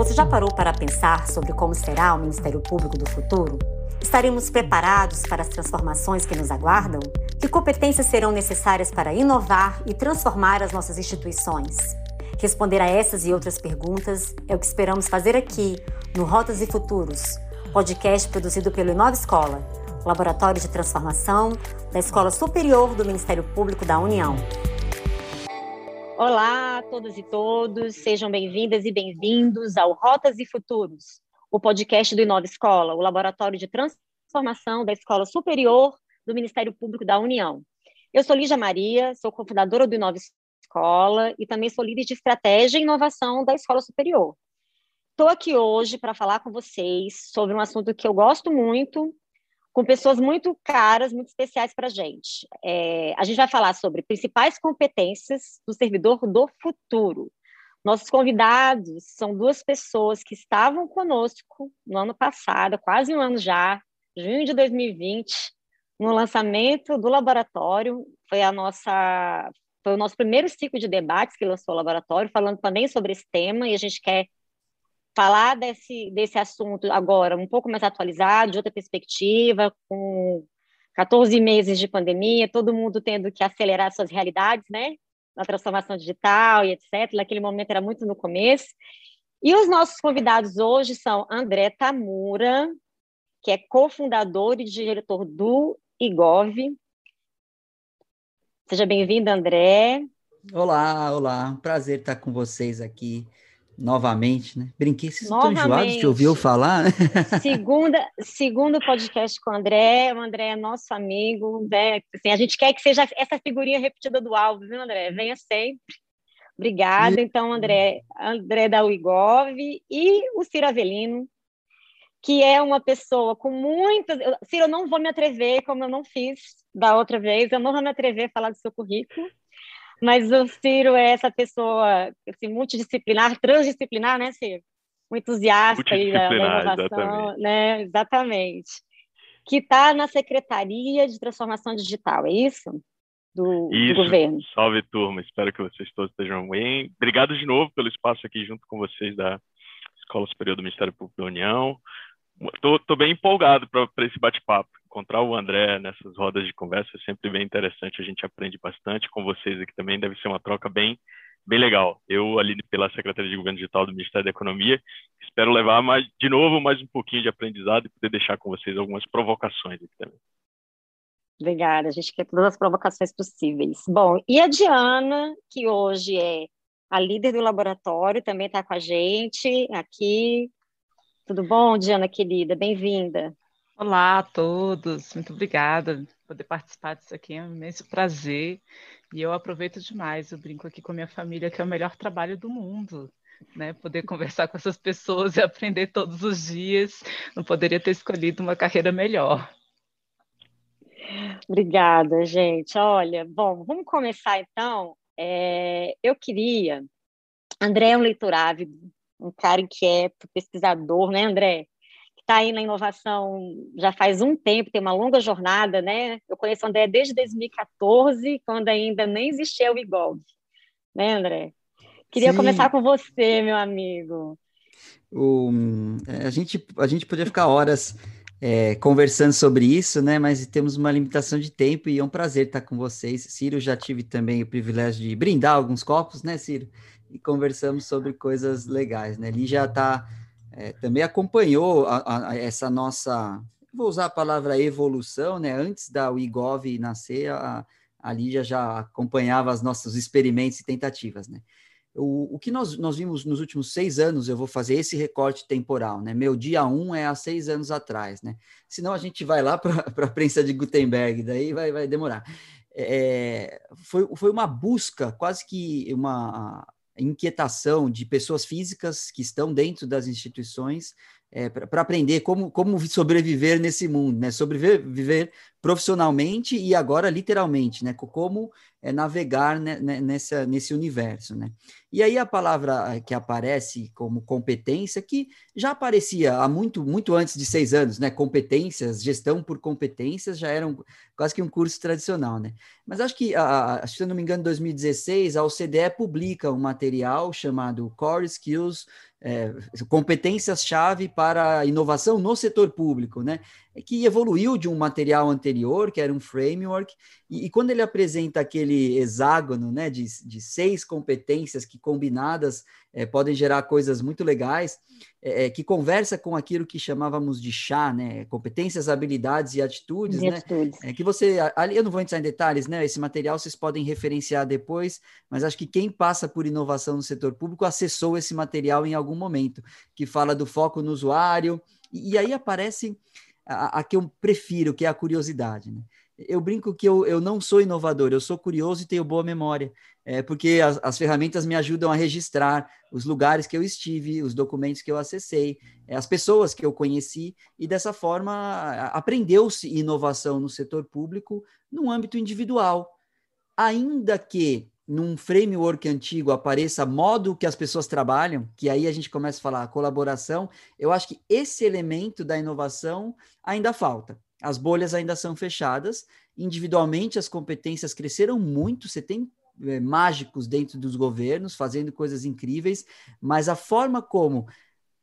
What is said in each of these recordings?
Você já parou para pensar sobre como será o Ministério Público do futuro? Estaremos preparados para as transformações que nos aguardam? Que competências serão necessárias para inovar e transformar as nossas instituições? Responder a essas e outras perguntas é o que esperamos fazer aqui, no Rotas e Futuros, podcast produzido pelo Inova Escola, Laboratório de Transformação da Escola Superior do Ministério Público da União. Olá a todas e todos, sejam bem-vindas e bem-vindos ao Rotas e Futuros, o podcast do Inova Escola, o Laboratório de Transformação da Escola Superior do Ministério Público da União. Eu sou Lígia Maria, sou cofundadora do Inova Escola e também sou líder de estratégia e inovação da Escola Superior. Estou aqui hoje para falar com vocês sobre um assunto que eu gosto muito, com pessoas muito caras, muito especiais para a gente. É, a gente vai falar sobre principais competências do servidor do futuro. Nossos convidados são duas pessoas que estavam conosco no ano passado, quase um ano já, junho de 2020, no lançamento do laboratório. Foi a nossa, foi o nosso primeiro ciclo de debates que lançou o laboratório, falando também sobre esse tema, e a gente quer falar desse, desse assunto agora um pouco mais atualizado, de outra perspectiva, com 14 meses de pandemia, todo mundo tendo que acelerar suas realidades, né? Na transformação digital e etc. Naquele momento era muito no começo. E os nossos convidados hoje são André Tamura, que é cofundador e diretor do IGOV. Seja bem-vindo, André. Olá, olá. Prazer estar com vocês aqui novamente, né? Brinquei, vocês estão enjoados de ouvir eu falar, né? Segunda, segundo podcast com o André, o André é nosso amigo, né? Assim, a gente quer que seja essa figurinha repetida do álbum, viu, André? Venha sempre. Obrigada. Então, André, André da UIGOV e o Ciro Avelino, que é uma pessoa com muitas... Ciro, eu não vou me atrever, como eu não fiz da outra vez, eu não vou me atrever a falar do seu currículo, mas o Ciro é essa pessoa assim, multidisciplinar, transdisciplinar, né, Ciro? Um entusiasta da, da inovação, exatamente. né? Exatamente. Que está na Secretaria de Transformação Digital, é isso? Do, isso. do governo. Salve, turma. Espero que vocês todos estejam bem. Obrigado de novo pelo espaço aqui junto com vocês da Escola Superior do Ministério Público da União. Estou bem empolgado para esse bate-papo encontrar o André nessas rodas de conversa é sempre bem interessante, a gente aprende bastante com vocês aqui também, deve ser uma troca bem, bem legal. Eu, ali pela Secretaria de Governo Digital do Ministério da Economia, espero levar mais, de novo mais um pouquinho de aprendizado e poder deixar com vocês algumas provocações aqui também. Obrigada, a gente quer todas as provocações possíveis. Bom, e a Diana, que hoje é a líder do laboratório, também está com a gente aqui. Tudo bom, Diana querida? Bem-vinda. Olá a todos, muito obrigada por poder participar disso aqui, é um imenso prazer. E eu aproveito demais, eu brinco aqui com a minha família, que é o melhor trabalho do mundo. Né, poder conversar com essas pessoas e aprender todos os dias, não poderia ter escolhido uma carreira melhor. Obrigada, gente. Olha, bom, vamos começar então. É, eu queria. André é um leitor ávido, um cara inquieto, pesquisador, né, André? está aí na inovação já faz um tempo, tem uma longa jornada, né? Eu conheço o André desde 2014, quando ainda nem existia o IGOV, né, André? Queria Sim. começar com você, meu amigo. O, é, a, gente, a gente podia ficar horas é, conversando sobre isso, né? Mas temos uma limitação de tempo e é um prazer estar com vocês. Ciro, já tive também o privilégio de brindar alguns copos, né, Ciro? E conversamos sobre coisas legais, né? Ele já está é, também acompanhou a, a, essa nossa, vou usar a palavra evolução, né? Antes da UIGOV nascer, a, a Lígia já acompanhava os nossos experimentos e tentativas, né? O, o que nós, nós vimos nos últimos seis anos, eu vou fazer esse recorte temporal, né? Meu dia um é há seis anos atrás, né? Senão a gente vai lá para a prensa de Gutenberg, daí vai, vai demorar. É, foi, foi uma busca, quase que uma inquietação de pessoas físicas que estão dentro das instituições é, para aprender como, como sobreviver nesse mundo, né? Sobreviver profissionalmente e agora literalmente, né? Como é, navegar né, nessa, nesse universo, né? E aí a palavra eh, que aparece como competência, que já aparecia há muito, muito antes de seis anos, né? Competências, gestão por competências já eram quase que um curso tradicional, né? Mas acho que, a, se eu não me engano, em 2016, a OCDE publica um material chamado Core Skills é, competências-chave para inovação no setor público, né? É que evoluiu de um material anterior, que era um framework, e, e quando ele apresenta aquele hexágono né, de, de seis competências que combinadas é, podem gerar coisas muito legais, é, é, que conversa com aquilo que chamávamos de chá, né? Competências, habilidades e atitudes, né? Atitudes. É, que você, ali eu não vou entrar em detalhes, né? Esse material vocês podem referenciar depois, mas acho que quem passa por inovação no setor público acessou esse material em algum momento, que fala do foco no usuário, e, e aí aparece a, a, que eu prefiro, que é a curiosidade. Né? Eu brinco que eu, eu não sou inovador, eu sou curioso e tenho boa memória, é, porque as, as ferramentas me ajudam a registrar os lugares que eu estive, os documentos que eu acessei, é, as pessoas que eu conheci, e dessa forma aprendeu-se inovação no setor público no âmbito individual. Ainda que num framework antigo apareça modo que as pessoas trabalham, que aí a gente começa a falar colaboração, eu acho que esse elemento da inovação ainda falta. As bolhas ainda são fechadas, individualmente as competências cresceram muito, você tem é, mágicos dentro dos governos fazendo coisas incríveis, mas a forma como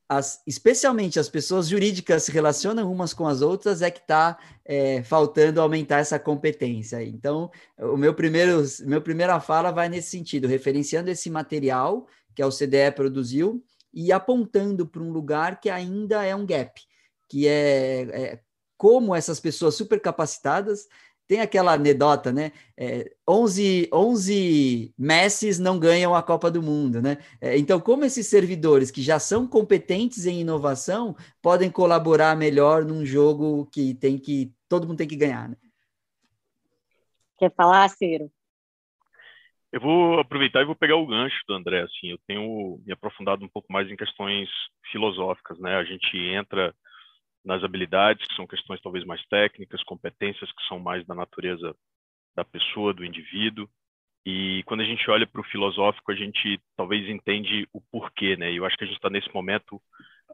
as, especialmente as pessoas jurídicas se relacionam umas com as outras, é que está é, faltando aumentar essa competência. Então, o meu primeiro, meu primeira fala vai nesse sentido, referenciando esse material que a OCDE produziu e apontando para um lugar que ainda é um gap, que é, é como essas pessoas super capacitadas tem aquela anedota, né? É, 11, 11 Messis não ganham a Copa do Mundo, né? É, então, como esses servidores que já são competentes em inovação podem colaborar melhor num jogo que tem que todo mundo tem que ganhar, né? Quer falar, Ciro? Eu vou aproveitar e vou pegar o gancho do André. Assim, eu tenho me aprofundado um pouco mais em questões filosóficas, né? A gente entra nas habilidades, que são questões talvez mais técnicas, competências que são mais da natureza da pessoa, do indivíduo. E quando a gente olha para o filosófico, a gente talvez entende o porquê, né? E eu acho que a gente está nesse momento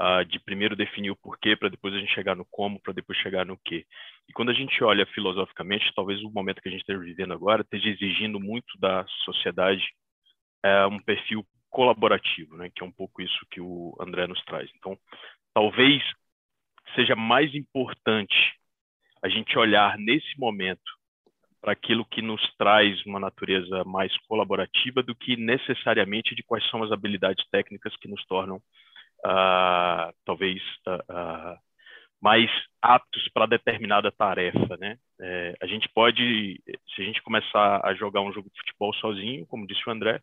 uh, de primeiro definir o porquê, para depois a gente chegar no como, para depois chegar no quê. E quando a gente olha filosoficamente, talvez o momento que a gente esteja vivendo agora esteja exigindo muito da sociedade uh, um perfil colaborativo, né? Que é um pouco isso que o André nos traz. Então, talvez seja mais importante a gente olhar nesse momento para aquilo que nos traz uma natureza mais colaborativa do que necessariamente de quais são as habilidades técnicas que nos tornam uh, talvez uh, uh, mais aptos para determinada tarefa, né? É, a gente pode, se a gente começar a jogar um jogo de futebol sozinho, como disse o André,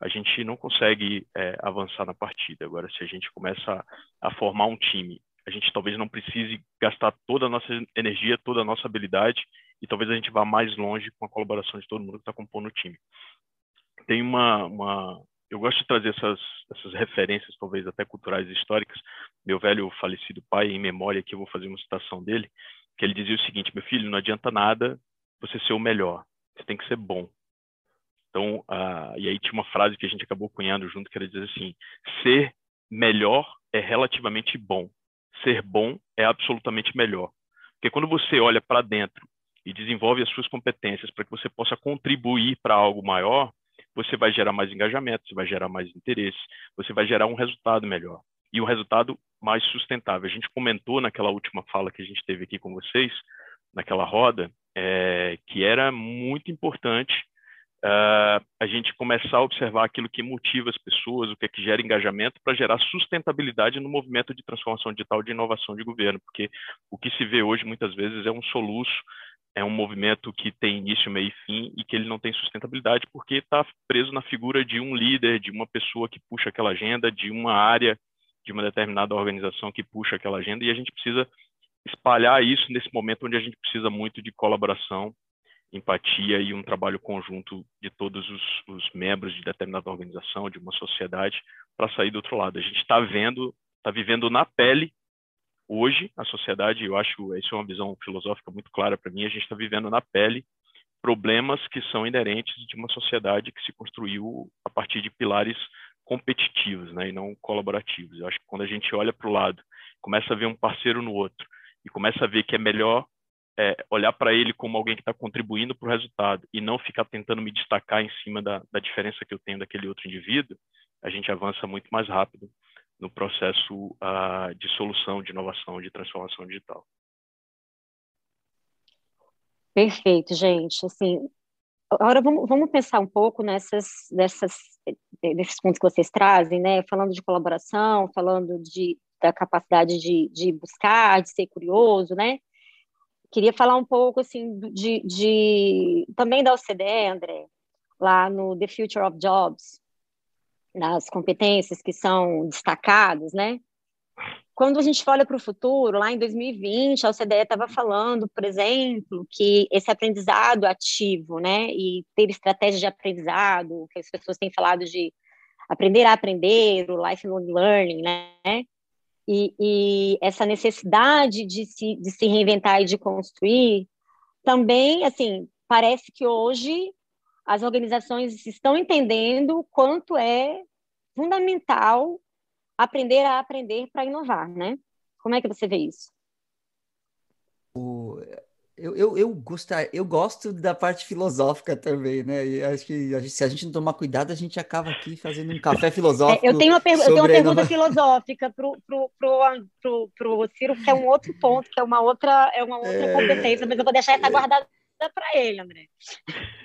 a gente não consegue é, avançar na partida. Agora, se a gente começa a, a formar um time a gente talvez não precise gastar toda a nossa energia, toda a nossa habilidade, e talvez a gente vá mais longe com a colaboração de todo mundo que está compondo o time. Tem uma, uma, eu gosto de trazer essas, essas referências, talvez até culturais e históricas. Meu velho falecido pai, em memória, que eu vou fazer uma citação dele, que ele dizia o seguinte: meu filho, não adianta nada você ser o melhor, você tem que ser bom. Então, uh, e aí tinha uma frase que a gente acabou cunhando junto, que era dizer assim: ser melhor é relativamente bom ser bom é absolutamente melhor. Porque quando você olha para dentro e desenvolve as suas competências para que você possa contribuir para algo maior, você vai gerar mais engajamento, você vai gerar mais interesse, você vai gerar um resultado melhor e um resultado mais sustentável. A gente comentou naquela última fala que a gente teve aqui com vocês, naquela roda, é, que era muito importante uh, a gente começar a observar aquilo que motiva as pessoas, o que é que gera engajamento, para gerar sustentabilidade no movimento de transformação digital de inovação de governo, porque o que se vê hoje muitas vezes é um soluço, é um movimento que tem início, meio e fim e que ele não tem sustentabilidade porque está preso na figura de um líder, de uma pessoa que puxa aquela agenda, de uma área, de uma determinada organização que puxa aquela agenda e a gente precisa espalhar isso nesse momento onde a gente precisa muito de colaboração empatia e um trabalho conjunto de todos os, os membros de determinada organização, de uma sociedade, para sair do outro lado. A gente está vendo, está vivendo na pele hoje a sociedade. Eu acho isso é uma visão filosófica muito clara para mim. A gente está vivendo na pele problemas que são inerentes de uma sociedade que se construiu a partir de pilares competitivos, né, e não colaborativos. Eu acho que quando a gente olha para o lado, começa a ver um parceiro no outro e começa a ver que é melhor é, olhar para ele como alguém que está contribuindo para o resultado e não ficar tentando me destacar em cima da, da, diferença que eu tenho daquele outro indivíduo, a gente avança muito mais rápido no processo uh, de solução, de inovação, de transformação digital. Perfeito, gente. Assim, agora vamos, vamos pensar um pouco nessas, dessas, desses pontos que vocês trazem, né? Falando de colaboração, falando de, da capacidade de, de buscar, de ser curioso, né? Queria falar um pouco assim de, de também da OCDE, André, lá no The Future of Jobs, nas competências que são destacadas, né? Quando a gente olha para o futuro, lá em 2020, a OCDE estava falando, por exemplo, que esse aprendizado ativo, né, e ter estratégias de aprendizado, que as pessoas têm falado de aprender a aprender, o lifelong learning, né, e, e essa necessidade de se, de se reinventar e de construir, também, assim, parece que hoje as organizações estão entendendo quanto é fundamental aprender a aprender para inovar, né? Como é que você vê isso? O, eu, eu, eu, gostar, eu gosto da parte filosófica também, né? E acho que a gente, se a gente não tomar cuidado, a gente acaba aqui fazendo um café filosófico. É, eu, tenho uma eu tenho uma pergunta filosófica para o pro, pro, pro Ciro, que é um outro ponto, que é uma outra, é uma outra é... competência, mas eu vou deixar essa é. guardada para ele, André.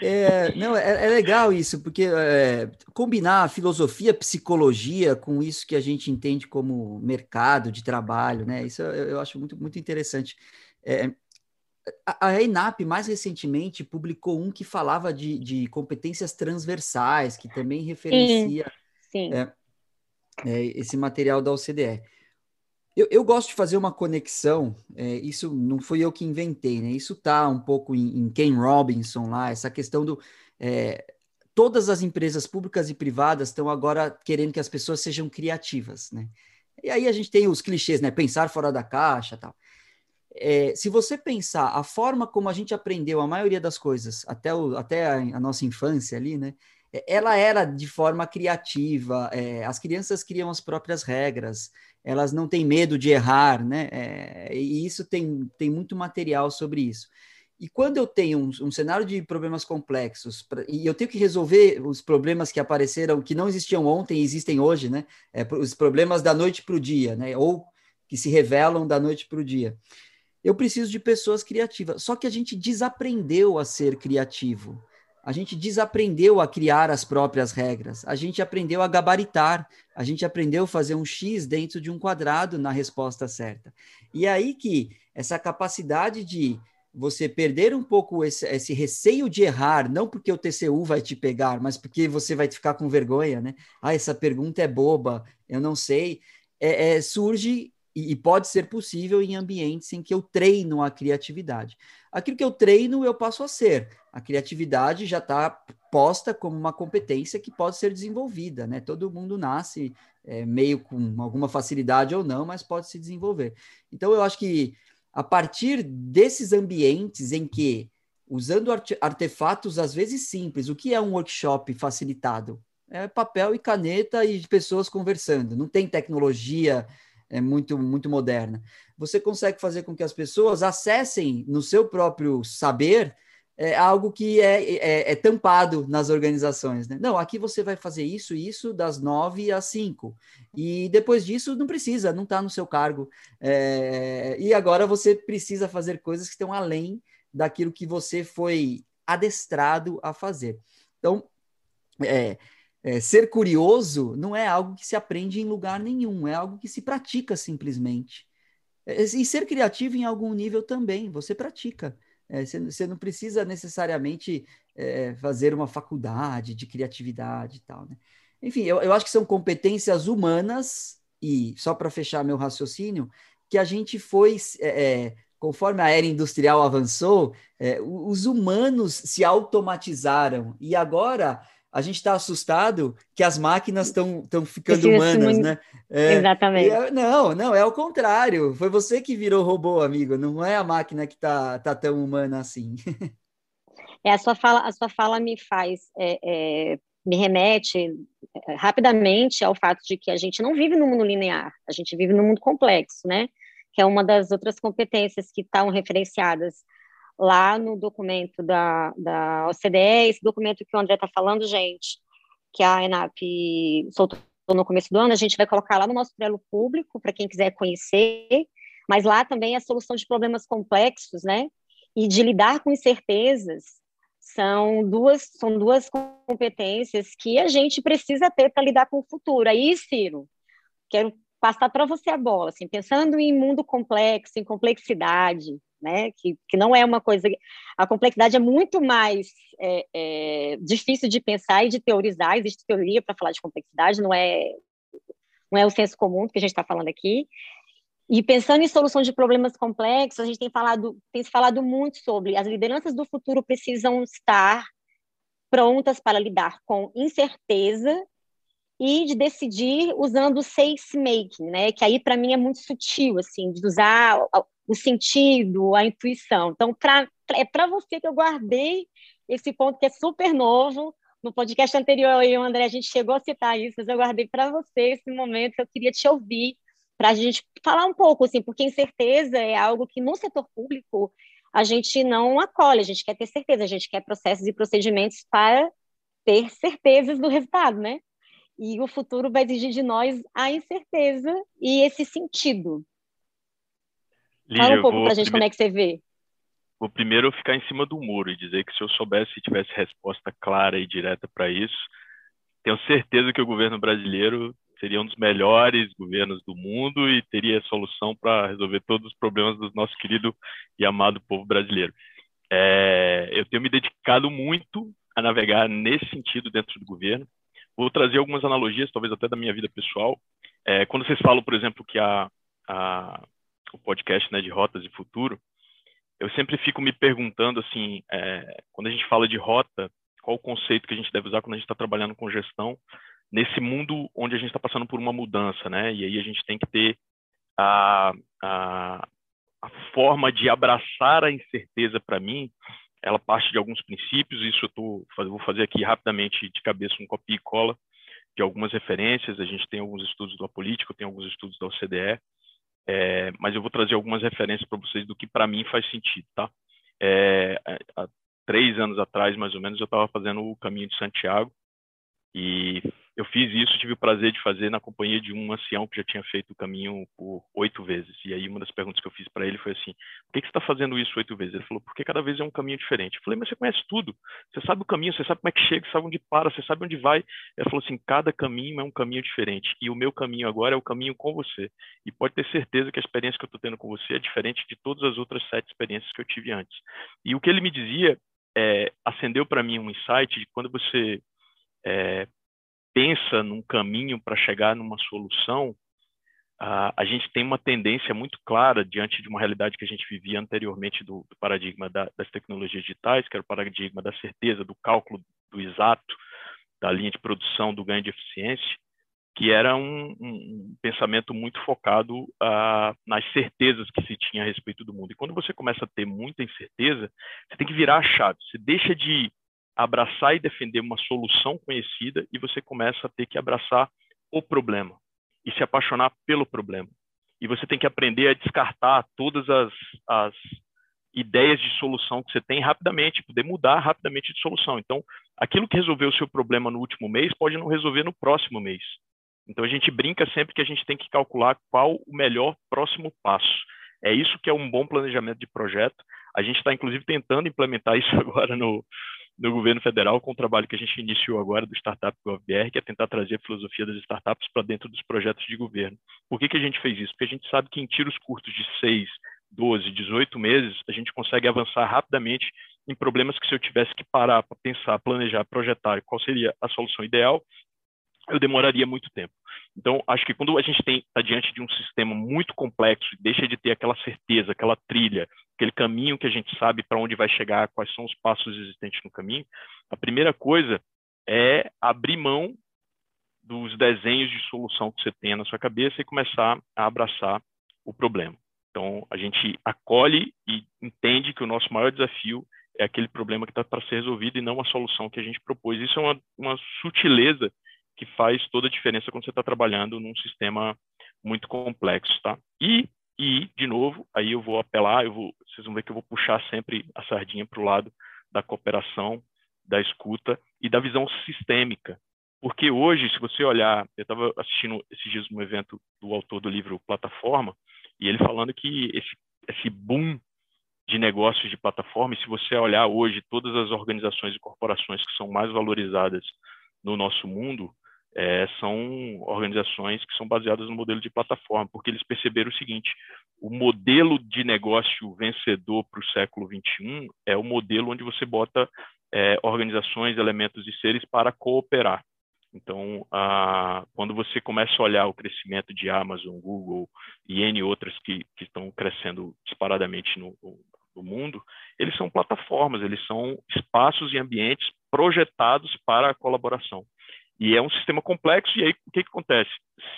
É, não, é, é legal isso, porque é, combinar filosofia, psicologia com isso que a gente entende como mercado de trabalho, né? Isso eu, eu acho muito, muito interessante. É, a, a ENAP, mais recentemente, publicou um que falava de, de competências transversais, que também referencia sim, sim. É, é, esse material da OCDE. Eu, eu, gosto de fazer uma conexão, é, isso não fui eu que inventei, né? Isso está um pouco em, em, Ken Robinson lá, essa questão do. É, todas as empresas públicas e privadas estão agora querendo que as pessoas sejam criativas, né? E aí a gente tem os clichês, né? Pensar fora da caixa tal. É, se você pensar a forma como a gente aprendeu a maioria das coisas, até, o, até a, a nossa infância ali, né? É, ela era de forma criativa, é, as crianças criam as próprias regras, elas não têm medo de errar, né? É, e isso tem, tem muito material sobre isso. E quando eu tenho um, um cenário de problemas complexos pra, e eu tenho que resolver os problemas que apareceram, que não existiam ontem e existem hoje, né? É, os problemas da noite para o dia, né? Ou que se revelam da noite para o dia. Eu preciso de pessoas criativas. Só que a gente desaprendeu a ser criativo. A gente desaprendeu a criar as próprias regras, a gente aprendeu a gabaritar, a gente aprendeu a fazer um X dentro de um quadrado na resposta certa. E é aí que essa capacidade de você perder um pouco esse, esse, receio de errar, não porque o TCU vai te pegar, mas porque você vai ficar com vergonha, né? Ah, essa pergunta é boba, eu não sei. É, é, surge e, e pode ser possível em ambientes em que eu treino a criatividade. Aquilo que eu treino, eu passo a ser. A criatividade já está posta como uma competência que pode ser desenvolvida, né? Todo mundo nasce é, meio com alguma facilidade ou não, mas pode se desenvolver. Então, eu acho que a partir desses ambientes em que, usando artefatos às vezes simples, o que é um workshop facilitado? É papel e caneta e pessoas conversando. Não tem tecnologia é muito, muito moderna. Você consegue fazer com que as pessoas acessem no seu próprio saber é, algo que é, é, é, tampado nas organizações. Né? Não, aqui você vai fazer isso e isso das nove às cinco. E depois disso não precisa, não está no seu cargo. É, e agora você precisa fazer coisas que estão além daquilo que você foi adestrado a fazer. Então, é, é, ser curioso não é algo que se aprende em lugar nenhum, é algo que se pratica simplesmente. É, e ser criativo em algum nível também, você pratica. É, você, você, não precisa necessariamente é, fazer uma faculdade de criatividade e tal. Né? Enfim, eu, eu acho que são competências humanas, e só para fechar meu raciocínio, que a gente foi é, conforme a era industrial avançou, os humanos se automatizaram e agora a gente está assustado que as máquinas estão ficando humanas, né? É, Exatamente. É, não, não, é o contrário. Foi você que virou robô, amigo. Não é a máquina que está tá tão humana assim. É, a sua fala, a sua fala me faz, é, é, me remete é, rapidamente ao fato de que a gente não vive no mundo linear, a gente vive no mundo complexo, né? Que é uma das outras competências que estão referenciadas lá no documento da, da OCDE, esse documento que o André está falando, gente, que a ENAP soltou no começo do ano, a gente vai colocar lá no nosso Trello público, para quem quiser conhecer, mas lá também a solução de problemas complexos, né? E de lidar com incertezas são duas, são duas competências que a gente precisa ter para lidar com o futuro. Aí, Ciro, quero passar para você a bola, assim, pensando em mundo complexo, em complexidade, né? Que, que não é uma coisa. A complexidade é muito mais é, é, difícil de pensar e de teorizar. Existe teoria para falar de complexidade, não é não é o senso comum que a gente está falando aqui. E pensando em solução de problemas complexos, a gente tem falado tem se falado muito sobre as lideranças do futuro precisam estar prontas para lidar com incerteza e de decidir usando o sense making, né? Que aí para mim é muito sutil, assim, de usar o sentido, a intuição. Então, pra, é para você que eu guardei esse ponto que é super novo. No podcast anterior, eu e o André, a gente chegou a citar isso, mas eu guardei para você esse momento. Eu queria te ouvir para a gente falar um pouco, assim, porque incerteza é algo que no setor público a gente não acolhe, a gente quer ter certeza, a gente quer processos e procedimentos para ter certezas do resultado, né? E o futuro vai exigir de nós a incerteza e esse sentido. Lígia, Fala um pouco para a gente prime... como é que você vê. Vou primeiro ficar em cima do muro e dizer que se eu soubesse e tivesse resposta clara e direta para isso, tenho certeza que o governo brasileiro seria um dos melhores governos do mundo e teria solução para resolver todos os problemas do nosso querido e amado povo brasileiro. É, eu tenho me dedicado muito a navegar nesse sentido dentro do governo. Vou trazer algumas analogias, talvez até da minha vida pessoal. É, quando vocês falam, por exemplo, que a, a, o podcast né, de Rotas e Futuro, eu sempre fico me perguntando, assim, é, quando a gente fala de rota, qual o conceito que a gente deve usar quando a gente está trabalhando com gestão nesse mundo onde a gente está passando por uma mudança, né? E aí a gente tem que ter a, a, a forma de abraçar a incerteza para mim, ela parte de alguns princípios, isso eu tô, vou fazer aqui rapidamente de cabeça um copia e cola de algumas referências, a gente tem alguns estudos da política, tem alguns estudos da OCDE, é, mas eu vou trazer algumas referências para vocês do que para mim faz sentido, tá? É, há três anos atrás, mais ou menos, eu estava fazendo o caminho de Santiago e eu fiz isso, tive o prazer de fazer na companhia de um ancião que já tinha feito o caminho por oito vezes. E aí uma das perguntas que eu fiz para ele foi assim: por que, que você está fazendo isso oito vezes? Ele falou: porque cada vez é um caminho diferente. Eu falei: mas você conhece tudo, você sabe o caminho, você sabe como é que chega, você sabe onde para, você sabe onde vai. Ele falou assim: cada caminho é um caminho diferente. E o meu caminho agora é o caminho com você. E pode ter certeza que a experiência que eu estou tendo com você é diferente de todas as outras sete experiências que eu tive antes. E o que ele me dizia é, acendeu para mim um insight de quando você é, pensa num caminho para chegar numa solução, a, gente tem uma tendência muito clara diante de uma realidade que a gente vivia anteriormente do, do paradigma da, das tecnologias digitais, que era o paradigma da certeza, do cálculo do exato, da linha de produção, do ganho de eficiência, que era um, um pensamento muito focado uh, nas certezas que se tinha a respeito do mundo. E quando você começa a ter muita incerteza, você tem que virar a chave. Você deixa de abraçar e defender uma solução conhecida e você começa a ter que abraçar o problema e se apaixonar pelo problema. E você tem que aprender a descartar todas as, as ideias de solução que você tem rapidamente, poder mudar rapidamente de solução. Então, aquilo que resolveu o seu problema no último mês pode não resolver no próximo mês. Então, a gente brinca sempre que a gente tem que calcular qual o melhor próximo passo. É isso que é um bom planejamento de projeto. A gente está, inclusive, tentando implementar isso agora no, no governo federal com o trabalho que a gente iniciou agora do Startup GovBR, que é tentar trazer a filosofia das startups para dentro dos projetos de governo. Por que, que a gente fez isso? Porque a gente sabe que em tiros curtos de 6, 12, 18 meses, a gente consegue avançar rapidamente em problemas que se eu tivesse que parar para pensar, planejar, projetar qual seria a solução ideal, eu demoraria muito tempo. Então, acho que quando a gente está diante de um sistema muito complexo, deixa de ter aquela certeza, aquela trilha, aquele caminho que a gente sabe para onde vai chegar, quais são os passos existentes no caminho, a primeira coisa é abrir mão dos desenhos de solução que você tem na sua cabeça e começar a abraçar o problema. Então, a gente acolhe e entende que o nosso maior desafio é aquele problema que está para ser resolvido e não a solução que a gente propôs. Isso é uma, uma sutileza que faz toda a diferença quando você está trabalhando num sistema muito complexo, tá? E, e, de novo, aí eu vou apelar, eu vou, vocês vão ver que eu vou puxar sempre a sardinha para o lado da cooperação, da escuta e da visão sistêmica. Porque hoje, se você olhar, eu estava assistindo esses dias um evento do autor do livro Plataforma, e ele falando que esse, esse boom de negócios de plataforma, e se você olhar hoje todas as organizações e corporações que são mais valorizadas no nosso mundo, é, são organizações que são baseadas no modelo de plataforma, porque eles perceberam o seguinte: o modelo de negócio vencedor para o século XXI é o modelo onde você bota é, organizações, elementos e seres para cooperar. Então, a, quando você começa a olhar o crescimento de Amazon, Google e N outras que, que estão crescendo disparadamente no, no mundo, eles são plataformas, eles são espaços e ambientes projetados para a colaboração. E é um sistema complexo, e aí o que, que acontece?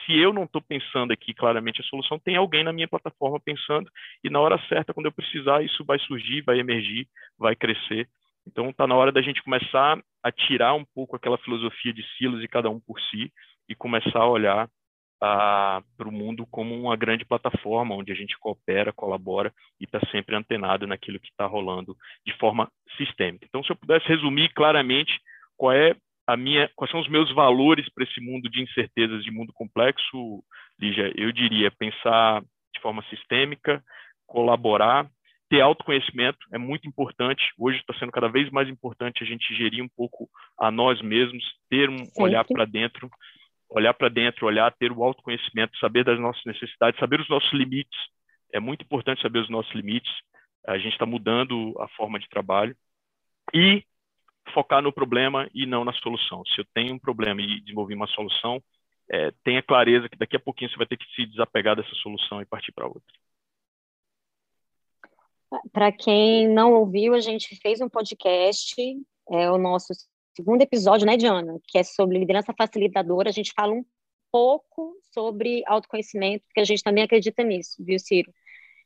Se eu não estou pensando aqui claramente a solução, tem alguém na minha plataforma pensando, e na hora certa, quando eu precisar, isso vai surgir, vai emergir, vai crescer. Então está na hora da gente começar a tirar um pouco aquela filosofia de silos e cada um por si, e começar a olhar para o mundo como uma grande plataforma onde a gente coopera, colabora e está sempre antenado naquilo que está rolando de forma sistêmica. Então, se eu pudesse resumir claramente qual é a minha, quais são os meus valores para esse mundo de incertezas, de mundo complexo, Lígia? Eu diria pensar de forma sistêmica, colaborar, ter autoconhecimento é muito importante. Hoje está sendo cada vez mais importante a gente gerir um pouco a nós mesmos, ter um Sempre. olhar para dentro, olhar para dentro, olhar, ter o autoconhecimento, saber das nossas necessidades, saber os nossos limites. É muito importante saber os nossos limites. A gente está mudando a forma de trabalho e focar no problema e não na solução. Se eu tenho um problema e desenvolvi uma solução, é, tenha clareza que daqui a pouquinho você vai ter que se desapegar dessa solução e partir para outra. Para quem não ouviu, a gente fez um podcast, é o nosso segundo episódio, né, Diana, que é sobre liderança facilitadora. A gente fala um pouco sobre autoconhecimento, porque a gente também acredita nisso, viu, Ciro?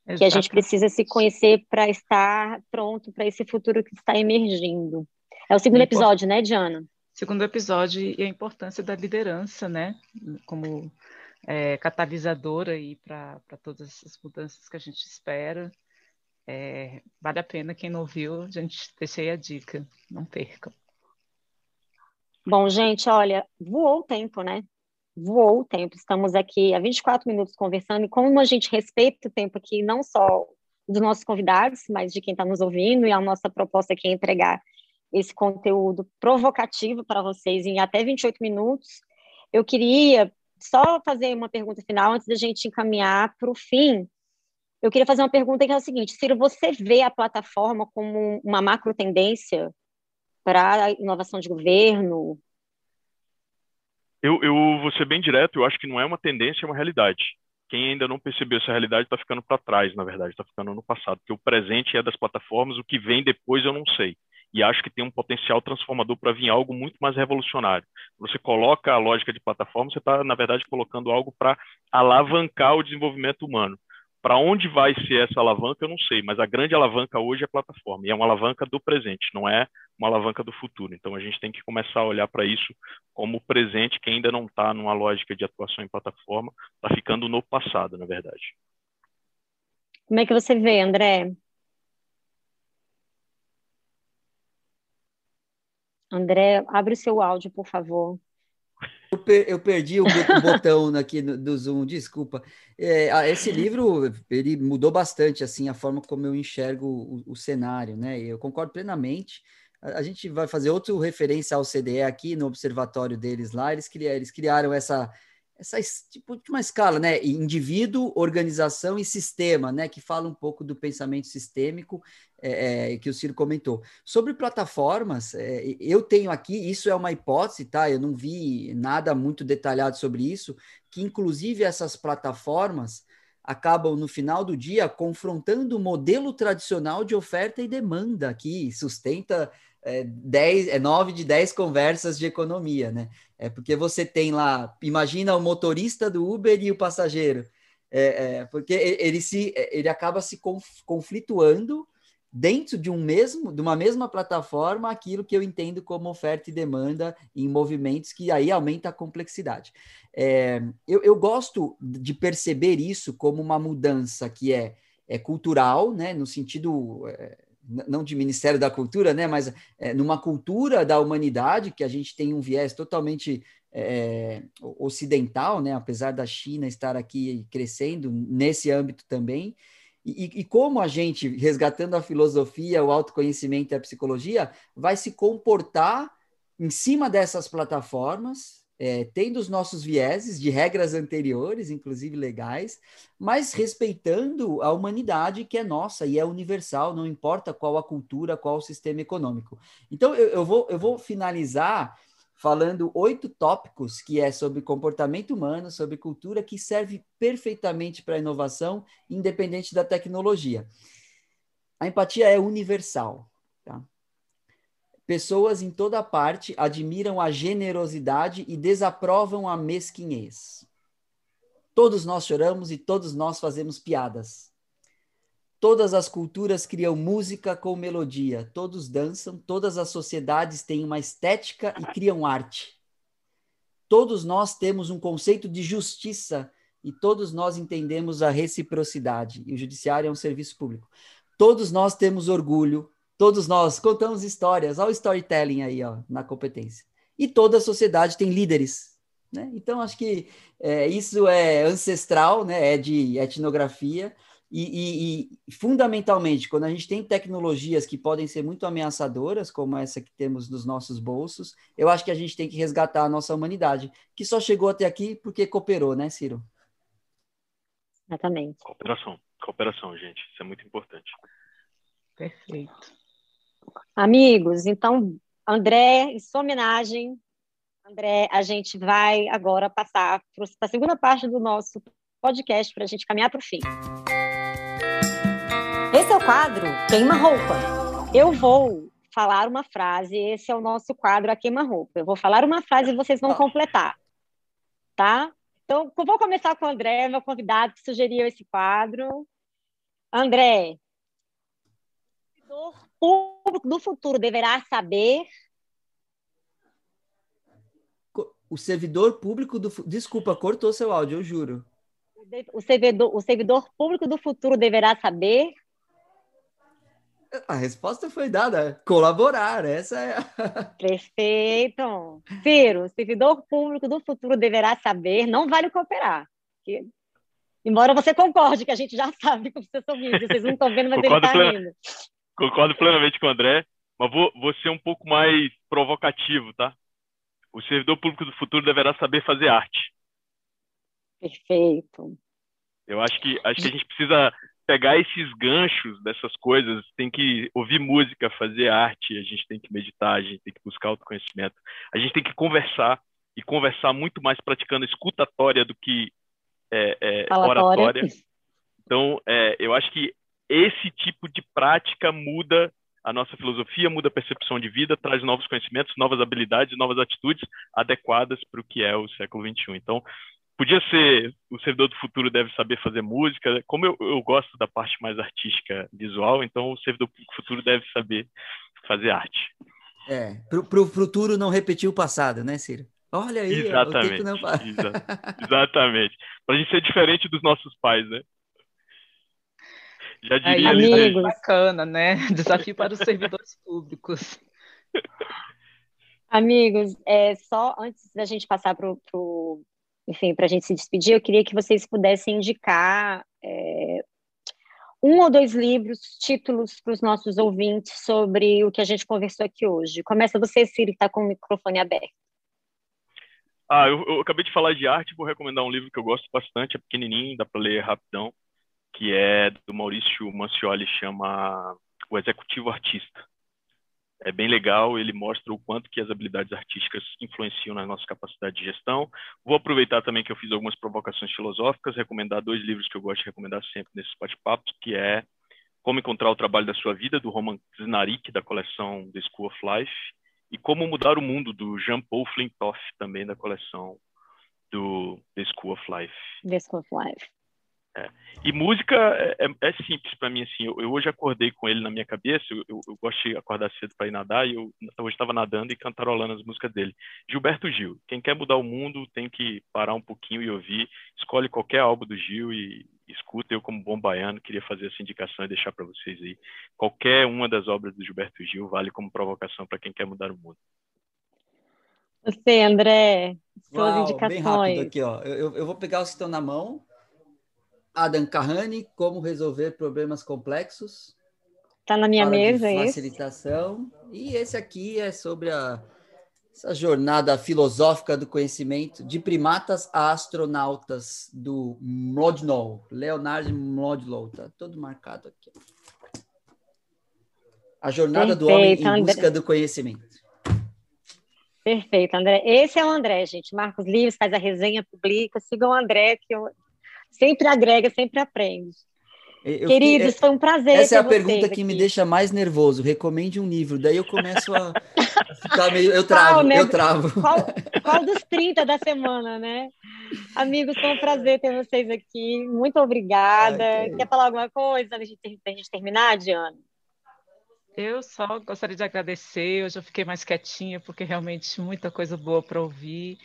Exato. Que a gente precisa se conhecer para estar pronto para esse futuro que está emergindo. É o segundo episódio, né, Diana? Segundo episódio e a importância da liderança, né, como é, catalisadora aí para todas essas mudanças que a gente espera. É, vale a pena, quem não ouviu, a gente deixei a dica, não percam. Bom, gente, olha, voou o tempo, né? Voou o tempo. Estamos aqui há 24 minutos conversando e como a gente respeita o tempo aqui, não só dos nossos convidados, mas de quem está nos ouvindo, e a nossa proposta aqui é entregar esse conteúdo provocativo para vocês em até 28 minutos. Eu queria só fazer uma pergunta final antes da gente encaminhar para o fim. Eu queria fazer uma pergunta que é a seguinte: Ciro, você vê a plataforma como uma macro tendência para a inovação de governo? Eu, eu vou ser bem direto, eu acho que não é uma tendência, é uma realidade. Quem ainda não percebeu essa realidade está ficando para trás, na verdade, está ficando no passado, porque o presente é das plataformas, o que vem depois eu não sei e acho que tem um potencial transformador para vir algo muito mais revolucionário. Você coloca a lógica de plataforma, você está, na verdade, colocando algo para alavancar o desenvolvimento humano. Para onde vai ser essa alavanca, eu não sei, mas a grande alavanca hoje é a plataforma, e é uma alavanca do presente, não é uma alavanca do futuro. Então, a gente tem que começar a olhar para isso como presente, que ainda não está numa lógica de atuação em plataforma, está ficando no passado, na verdade. Como é que você vê, André? André, abre o seu áudio, por favor. Eu, per eu perdi o, botão aqui do, do Zoom, desculpa. É, esse livro ele mudou bastante assim a forma como eu enxergo o, o cenário, né? Eu concordo plenamente. A, gente vai fazer outra referência ao CDE aqui no observatório deles lá. Eles eles criaram essa essa tipo uma escala, né? Indivíduo, organização e sistema, né? Que fala um pouco do pensamento sistêmico é, é, que o Ciro comentou. Sobre plataformas, é, eu tenho aqui, isso é uma hipótese, tá? Eu não vi nada muito detalhado sobre isso, que inclusive essas plataformas acabam no final do dia confrontando o modelo tradicional de oferta e demanda que sustenta é, 10, é 9 de 10 conversas de economia, né? É porque você tem lá, imagina o motorista do Uber e o passageiro. É, é, porque ele se ele acaba se conflituando dentro de um mesmo de uma mesma plataforma aquilo que eu entendo como oferta e demanda em movimentos que aí aumenta a complexidade. É, eu, eu gosto de perceber isso como uma mudança que é, é cultural, né, no sentido é, não de Ministério da Cultura, né, mas é, numa cultura da humanidade que a gente tem um viés totalmente é, ocidental, né, apesar da China estar aqui crescendo nesse âmbito também. E, e, como a gente, resgatando a filosofia, o autoconhecimento e a psicologia, vai se comportar em cima dessas plataformas, é, tendo os nossos vieses de regras anteriores, inclusive legais, mas respeitando a humanidade que é nossa e é universal, não importa qual a cultura, qual o sistema econômico. Então, eu, eu vou, eu vou finalizar falando oito tópicos que é sobre comportamento humano, sobre cultura, que serve perfeitamente para a inovação, independente da tecnologia. A empatia é universal. Pessoas em toda parte admiram a generosidade e desaprovam a mesquinhez. Todos nós choramos e todos nós fazemos piadas. Todas as culturas criam música com melodia, todos dançam, todas as sociedades têm uma estética e criam arte. Todos nós temos um conceito de justiça e todos nós entendemos a reciprocidade. E o judiciário é um serviço público. Todos nós temos orgulho, Todos nós contamos histórias, olha o storytelling aí, ó, na competência. E toda a sociedade tem líderes, né? Então, acho que é, isso é ancestral, né? É de etnografia. E, e, e, fundamentalmente, quando a gente tem tecnologias que podem ser muito ameaçadoras, como essa que temos nos nossos bolsos, eu acho que a gente tem que resgatar a nossa humanidade, que só chegou até aqui porque cooperou, né, Ciro? Exatamente. Cooperação, cooperação, gente, isso é muito importante. Perfeito. Amigos, então, André, em sua homenagem, André, a gente vai agora passar para a segunda parte do nosso podcast para a gente caminhar para o fim. Esse é o quadro Queima Roupa. Eu vou falar uma frase, esse é o nosso quadro A Queima Roupa. Eu vou falar uma frase e vocês vão completar, tá? Então, vou começar com o André, meu convidado que sugeriu esse quadro. André, público do futuro deverá saber. O servidor público do. Desculpa, cortou seu áudio, eu juro. O servidor, o servidor público do futuro deverá saber. A resposta foi dada. Colaborar, essa é. A... Perfeito. Ciro, o servidor público do futuro deverá saber, não vale cooperar. Que... Embora você concorde que a gente já sabe que vocês estão vindo, vocês não estão vendo, mas ele está rindo. Concordo plenamente com o André, mas vou, vou ser um pouco mais provocativo, tá? O servidor público do futuro deverá saber fazer arte. Perfeito. Eu acho que, acho que a gente precisa pegar esses ganchos dessas coisas, tem que ouvir música, fazer arte, a gente tem que meditar, a gente tem que buscar autoconhecimento, a gente tem que conversar e conversar muito mais praticando escutatória do que é, é, oratória. Então, é, eu acho que esse tipo de prática muda a nossa filosofia, muda a percepção de vida, traz novos conhecimentos, novas habilidades, novas atitudes adequadas para o que é o século XXI. Então, podia ser o servidor do futuro deve saber fazer música. Como eu, eu gosto da parte mais artística visual, então o servidor do futuro deve saber fazer arte. É, para o futuro não repetir o passado, né, Ciro? Olha aí, exatamente, não... exa exatamente. Para a gente ser diferente dos nossos pais, né? Já diria Aí, amigos. Bacana, né? Desafio para os servidores públicos. Amigos, é, só antes da gente passar para o. Enfim, para a gente se despedir, eu queria que vocês pudessem indicar é, um ou dois livros, títulos para os nossos ouvintes sobre o que a gente conversou aqui hoje. Começa você, Ciro, que está com o microfone aberto. Ah, eu, eu, acabei de falar de arte, vou recomendar um livro que eu gosto bastante, é pequenininho, dá para ler rapidão, que é do Maurício Mancioli, chama O Executivo Artista. É bem legal, ele mostra o quanto que as habilidades artísticas influenciam na nossa capacidade de gestão. Vou aproveitar também que eu fiz algumas provocações filosóficas, recomendar dois livros que eu gosto de recomendar sempre nesses bate-papos, que é Como Encontrar o Trabalho da Sua Vida, do Roman Znarik, da coleção The School of Life, e Como Mudar o Mundo, do Jean-Paul Flintoff, também da coleção do The School of Life. The School of Life. É. E música é, é, é simples para mim, assim. Eu, eu, hoje acordei com ele na minha cabeça. Eu, eu, eu gosto de acordar cedo para ir nadar e eu hoje estava nadando e cantarolando as músicas dele. Gilberto Gil. Quem quer mudar o mundo tem que parar um pouquinho e ouvir. Escolhe qualquer álbum do Gil e, escuta. Eu, como bom baiano, queria fazer essa indicação e deixar para vocês aí. Qualquer uma das obras do Gilberto Gil vale como provocação para quem quer mudar o mundo. Você, André, suas Uau, indicações. Bem rápido aqui, ó. Eu, eu vou pegar os que estão na mão. Adam Kahane, Como Resolver Problemas Complexos. Está na minha mesa, é facilitação. E esse aqui é sobre a, essa jornada filosófica do conhecimento de primatas a astronautas do Mlodinow, Leonard Mlodinow, tá todo marcado aqui. A jornada do homem Perfeito, em André. busca do conhecimento. Perfeito, André. Esse é o André, gente. Marcos Livres faz a resenha, publica. Sigam o André, que eu sempre agrega, sempre aprende. Eu Queridos, fiquei- foi um prazer. essa é a pergunta que me deixa mais nervoso. Recomende um livro. Daí eu começo a ficar meio. Eu travo, Qual, né? eu travo. Qual, qual dos 30 da semana, né? Amigos, foi um prazer ter vocês aqui. Muito obrigada. Ai, que- Quer falar alguma coisa antes de da gente terminar, Diana? Eu só gostaria de agradecer. Hoje eu fiquei mais quietinha, porque realmente muita coisa boa para ouvir.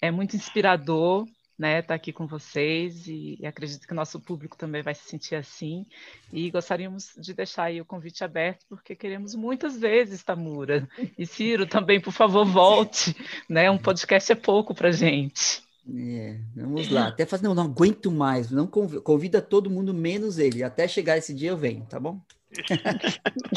É muito inspirador, né, estar aqui com vocês e, e acredito que o nosso público também vai se sentir assim. E gostaríamos de deixar aí o convite aberto, porque queremos muitas vezes, Tamura. E Ciro, também, por favor, volte. Né? Um podcast é pouco para gente. É, vamos lá. Até fazer, não, não aguento mais. Não conv- convida todo mundo menos ele. Até chegar esse dia eu venho, tá bom?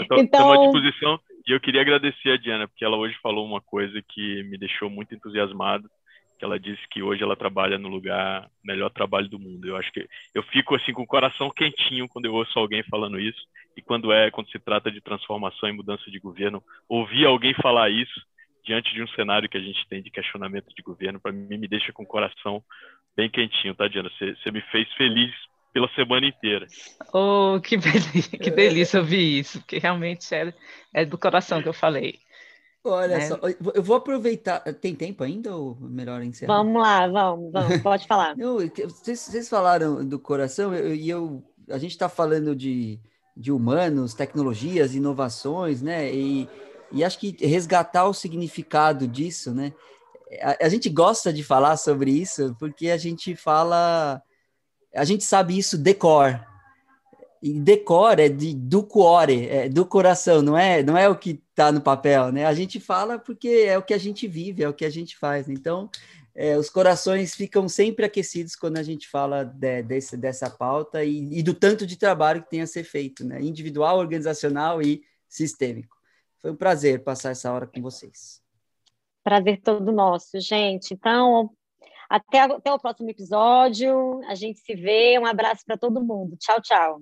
Estou Então- à disposição e eu queria agradecer a Diana, porque ela hoje falou uma coisa que me deixou muito entusiasmado, que ela disse que hoje ela trabalha no lugar melhor trabalho do mundo. Eu acho que eu fico assim com o coração quentinho quando eu ouço alguém falando isso e quando é quando se trata de transformação e mudança de governo, ouvir alguém falar isso diante de um cenário que a gente tem de questionamento de governo, para mim me deixa com o coração bem quentinho, tá, Diana? Você você me fez feliz pela semana inteira. Oh, que, beli- que delícia ouvir isso, porque realmente é, é do coração que eu falei. Olha É. só, eu vou aproveitar. Tem tempo ainda ou melhor encerrar? Vamos lá, vamos, vamos. Pode falar. Não, vocês, vocês falaram do coração eu- e eu, a gente está falando de, de humanos, tecnologias, inovações, né? E, e acho que resgatar o significado disso, né? A, a gente gosta de falar sobre isso porque a gente fala, a gente sabe isso decor. E decor é de, do cuore, é do coração, não é, não é o que está no papel, né? A gente fala porque é o que a gente vive, é o que a gente faz. Então, é, os corações ficam sempre aquecidos quando a gente fala de- desse, dessa pauta e, e do tanto de trabalho que tem a ser feito, né? individual, organizacional e sistêmico. Foi um prazer passar essa hora com vocês. Prazer todo nosso, gente. Então, até, até o próximo episódio. A gente se vê. Um abraço para todo mundo. Tchau, tchau.